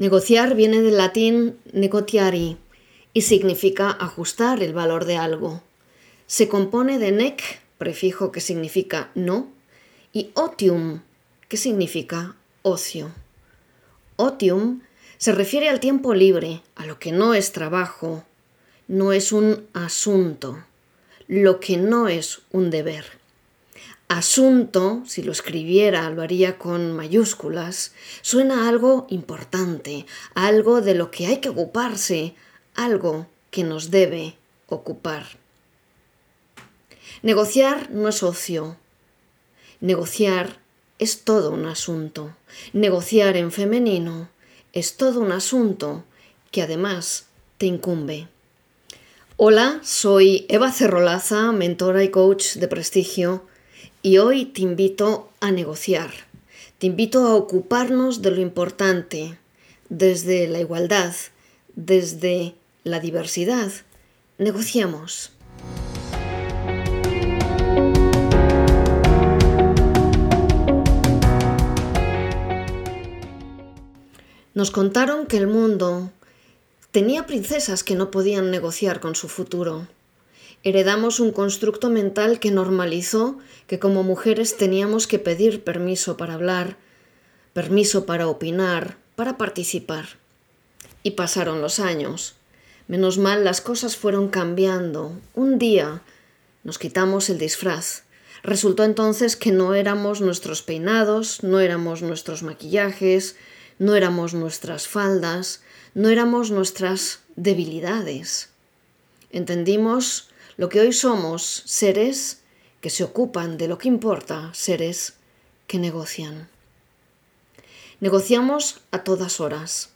Negociar viene del latín negociari y significa ajustar el valor de algo. Se compone de nec, prefijo que significa no, y otium, que significa ocio. Otium se refiere al tiempo libre, a lo que no es trabajo, no es un asunto, lo que no es un deber. Asunto, si lo escribiera, lo haría con mayúsculas, suena algo importante, algo de lo que hay que ocuparse, algo que nos debe ocupar. Negociar no es ocio. Negociar es todo un asunto. Negociar en femenino es todo un asunto que además te incumbe. Hola, soy Eva Cerrolaza, mentora y coach de prestigio, y hoy te invito a negociar. Te invito a ocuparnos de lo importante, desde la igualdad, desde la diversidad. Negociamos. Nos contaron que el mundo tenía princesas que no podían negociar con su futuro. Heredamos un constructo mental que normalizó que como mujeres teníamos que pedir permiso para hablar, permiso para opinar, para participar. Y pasaron los años. Menos mal las cosas fueron cambiando. Un día nos quitamos el disfraz. Resultó entonces que no éramos nuestros peinados, no éramos nuestros maquillajes, no éramos nuestras faldas, no éramos nuestras debilidades. Entendimos lo que hoy somos, seres que se ocupan de lo que importa, seres que negocian. Negociamos a todas horas,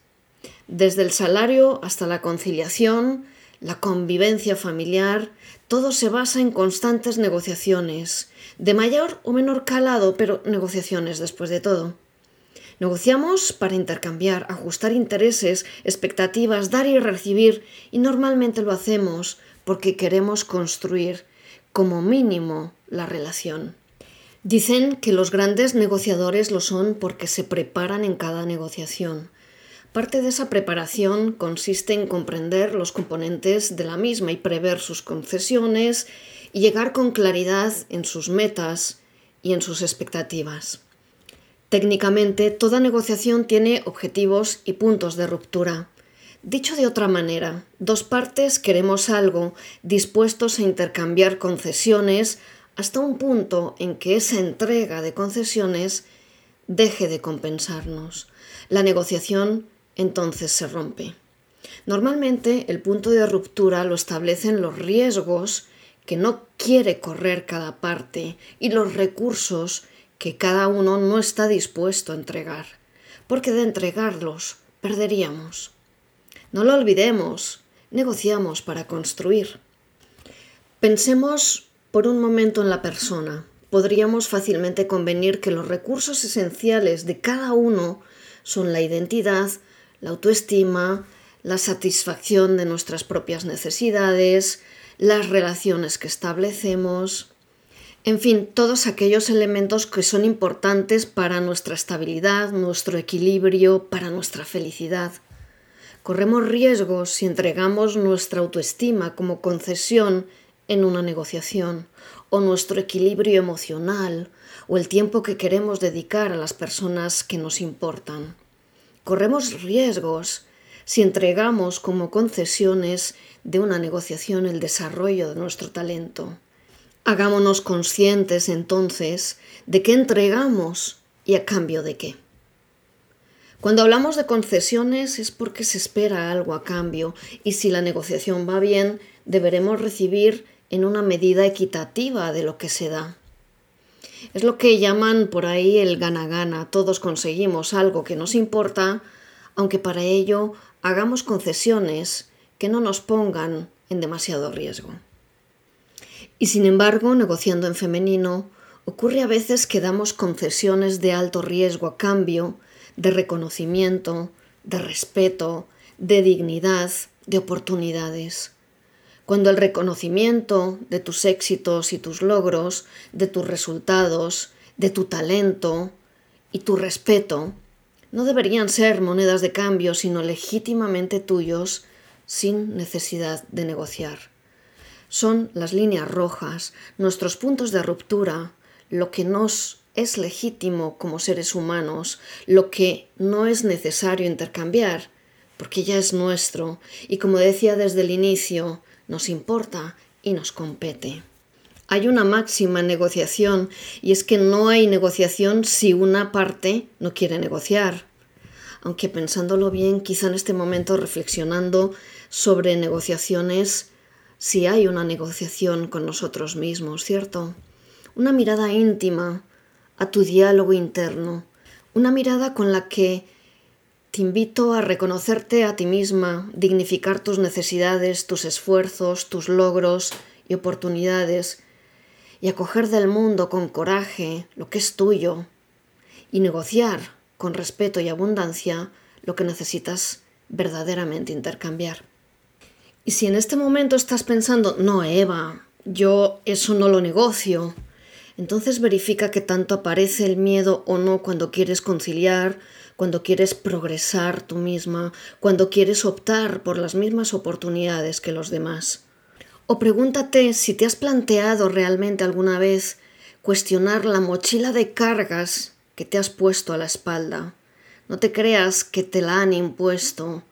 desde el salario hasta la conciliación, la convivencia familiar, todo se basa en constantes negociaciones, de mayor o menor calado, pero negociaciones después de todo. Negociamos para intercambiar, ajustar intereses, expectativas, dar y recibir, y normalmente lo hacemos porque queremos construir como mínimo la relación. Dicen que los grandes negociadores lo son porque se preparan en cada negociación. Parte de esa preparación consiste en comprender los componentes de la misma y prever sus concesiones y llegar con claridad en sus metas y en sus expectativas. Técnicamente, toda negociación tiene objetivos y puntos de ruptura. Dicho de otra manera, dos partes queremos algo dispuestos a intercambiar concesiones hasta un punto en que esa entrega de concesiones deje de compensarnos. La negociación entonces se rompe. Normalmente el punto de ruptura lo establecen los riesgos que no quiere correr cada parte y los recursos que cada uno no está dispuesto a entregar, porque de entregarlos perderíamos. No lo olvidemos, negociamos para construir. Pensemos por un momento en la persona. Podríamos fácilmente convenir que los recursos esenciales de cada uno son la identidad, la autoestima, la satisfacción de nuestras propias necesidades, las relaciones que establecemos, en fin, todos aquellos elementos que son importantes para nuestra estabilidad, nuestro equilibrio, para nuestra felicidad. Corremos riesgos si entregamos nuestra autoestima como concesión en una negociación, o nuestro equilibrio emocional, o el tiempo que queremos dedicar a las personas que nos importan. Corremos riesgos si entregamos como concesiones de una negociación el desarrollo de nuestro talento. Hagámonos conscientes entonces de qué entregamos y a cambio de qué. Cuando hablamos de concesiones es porque se espera algo a cambio y si la negociación va bien deberemos recibir en una medida equitativa de lo que se da. Es lo que llaman por ahí el gana-gana. Todos conseguimos algo que nos importa, aunque para ello hagamos concesiones que no nos pongan en demasiado riesgo. Y sin embargo, negociando en femenino, ocurre a veces que damos concesiones de alto riesgo a cambio de reconocimiento, de respeto, de dignidad, de oportunidades. Cuando el reconocimiento de tus éxitos y tus logros, de tus resultados, de tu talento y tu respeto no deberían ser monedas de cambio, sino legítimamente tuyos sin necesidad de negociar. Son las líneas rojas, nuestros puntos de ruptura, lo que nos es legítimo como seres humanos, lo que no es necesario intercambiar, porque ya es nuestro y como decía desde el inicio, nos importa y nos compete. Hay una máxima negociación y es que no hay negociación si una parte no quiere negociar. Aunque pensándolo bien, quizá en este momento reflexionando sobre negociaciones, si hay una negociación con nosotros mismos, ¿cierto? Una mirada íntima a tu diálogo interno, una mirada con la que te invito a reconocerte a ti misma, dignificar tus necesidades, tus esfuerzos, tus logros y oportunidades y acoger del mundo con coraje lo que es tuyo y negociar con respeto y abundancia lo que necesitas verdaderamente intercambiar. Y si en este momento estás pensando, no, Eva, yo eso no lo negocio, entonces verifica que tanto aparece el miedo o no cuando quieres conciliar, cuando quieres progresar tú misma, cuando quieres optar por las mismas oportunidades que los demás. O pregúntate si te has planteado realmente alguna vez cuestionar la mochila de cargas que te has puesto a la espalda. No te creas que te la han impuesto.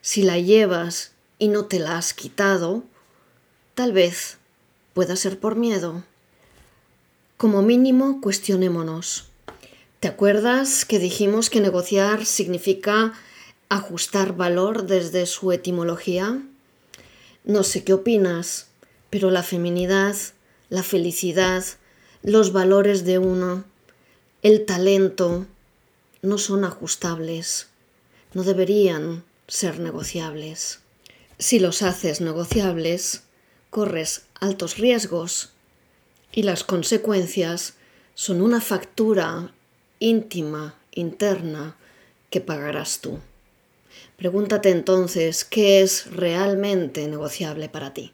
Si la llevas y no te la has quitado, tal vez pueda ser por miedo. Como mínimo, cuestionémonos. ¿Te acuerdas que dijimos que negociar significa ajustar valor desde su etimología? No sé qué opinas, pero la feminidad, la felicidad, los valores de uno, el talento, no son ajustables, no deberían ser negociables. Si los haces negociables, corres altos riesgos y las consecuencias son una factura íntima, interna, que pagarás tú. Pregúntate entonces qué es realmente negociable para ti.